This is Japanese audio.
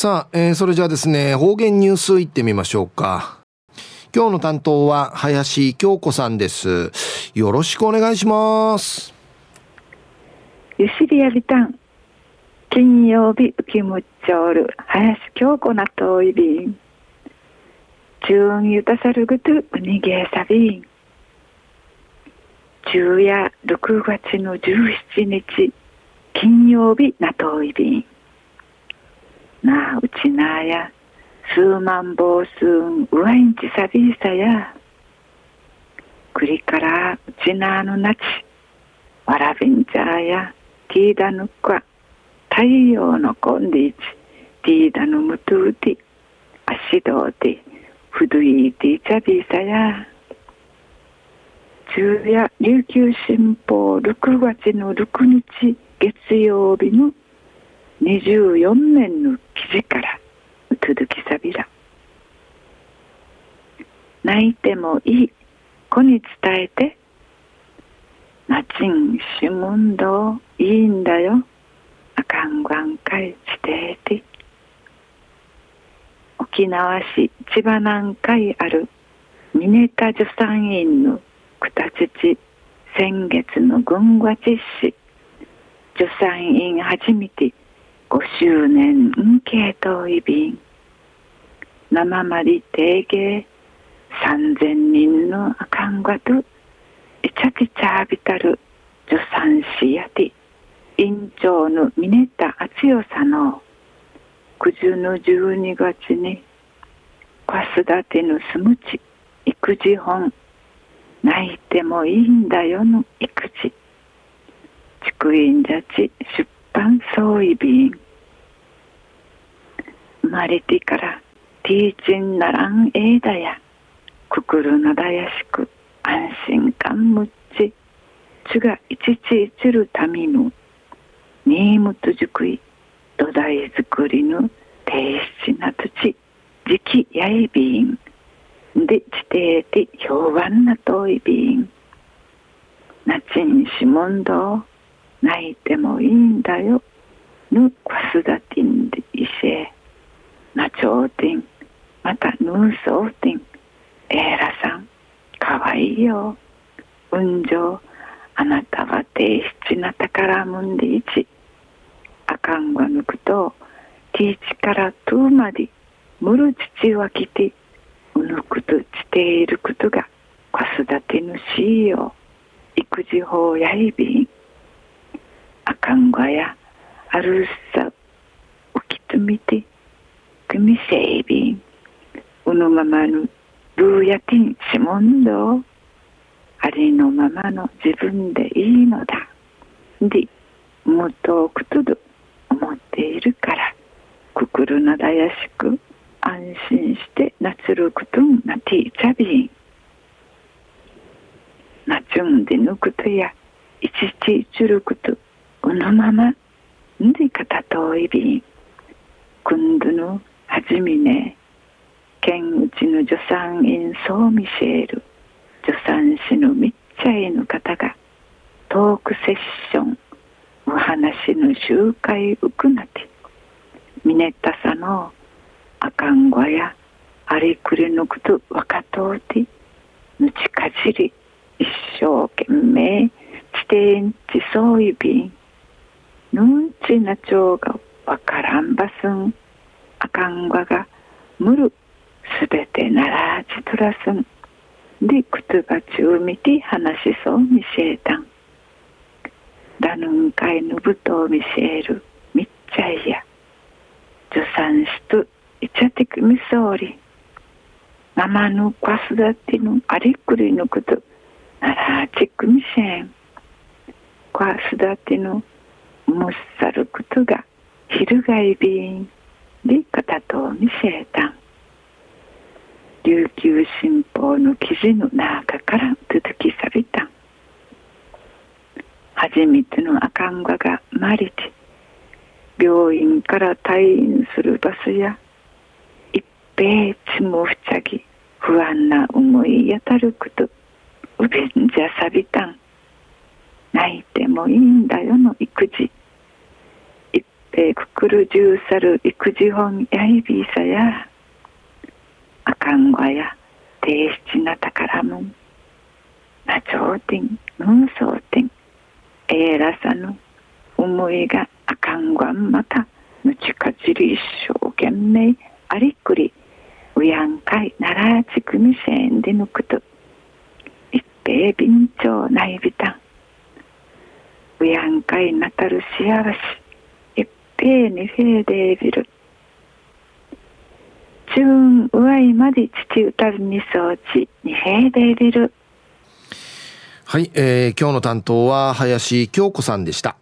さあ、えー、それじゃあですね、方言ニュースいってみましょうか。今日の担当は林京子さんです。よろしくお願いします。ゆしりやびたん。金曜日浮きむっちょる林京子なといびん。中ゆたさるぐとうにげさびん。昼夜6月の17日金曜日なといびん。なあうちなや。数万坊数うわいんちさびいさや。くりからうちなのなちわらびんちゃや。ティーダヌクワ太陽のコンディチティーダヌムトゥーティ。足どうてふどいていちゃびいさや。昼夜琉球新報6月の6日月曜日の24年の記事から続きさびら。泣いてもいい子に伝えてなちんしむんどいいんだよ。あかんがんかいしてえて。沖縄市千葉南海ある峰田助産院のくたちち先月の軍和実施。助産院初めて5周年系統医便生まり定芸3000人の看護といちゃきちゃびたる助産師やて。院長の峰田敦代さの九十の12月に子育てのすむち育児本泣いてもいいんだよの育児。竹院じゃち出般総意便生まれてからティーチンならんえいだやくくるなだやしく安心感むっちちがいちちいちるたみぬにむとじくい土台作りぬ低質な土地時期やいびん。で地底で評判なといびん。なちんしもんど泣いてもいいんだよ。ぬこすだてんでいせなちょうてんまたぬうそうてんえらさんかわいいよ。うんじょうあなたは低質な宝むんでいちあかんがぬくとティーチからとうまでむる父はきてうぬくとしていることが子育てぬしよ。育児法やいびん。あかんがや。あるさおきとみて。くみせいびんうぬままぬルーヤティンシモンド。ありのままの自分でいいのだ。でもっとくとど思っているから。くくるなだやしく安心してなつるくとんなティーチャビンなちゅんでぬくとやいちちちるくとうのままんでかたといびんくんどぬはじみね県内の助産院ソーミシェール助産師のみっちゃいの方がトークセッションお話の集会うくなてミネッタさのあかんごやありくりぬくとわかとうてぬちかじり一生懸命地底んちそういびんぬんちなちょうがわからんばすん。あかんごがむるすべてならちとらすん。でくつばちゅうみて話しそうみせえたん。だぬんかいぬぶとうみせえるみっちゃいや。助産しといちゃてくみそうり。ママの子育てのありくりのこと。ならちくみせん。子育てのむっさることが翻びんで片とみせえた。ん琉球新報の記事の中から続きさびた。初めての赤んがが生まれて病院から退院するバスや一平ちもふちゃぎ不安な思いやたること。うべんじゃさびたん。泣いてもいいんだよの育児。一ぺくくるじゅうさる育児本やいびいさやあかんわやていしちなたからもん。なちょうてんぬんそうてん。ええらさぬ思いがあかんわんまたぬちかじり一生懸命ありっくりうやんかいならちくみせんでぬくと。一平便長ないびたん。うやんかいなたる幸せ一平にフェーデービルチューンうわいまで父うたるにそうちにフェーデービルはい、えー、今日の担当は林京子さんでした。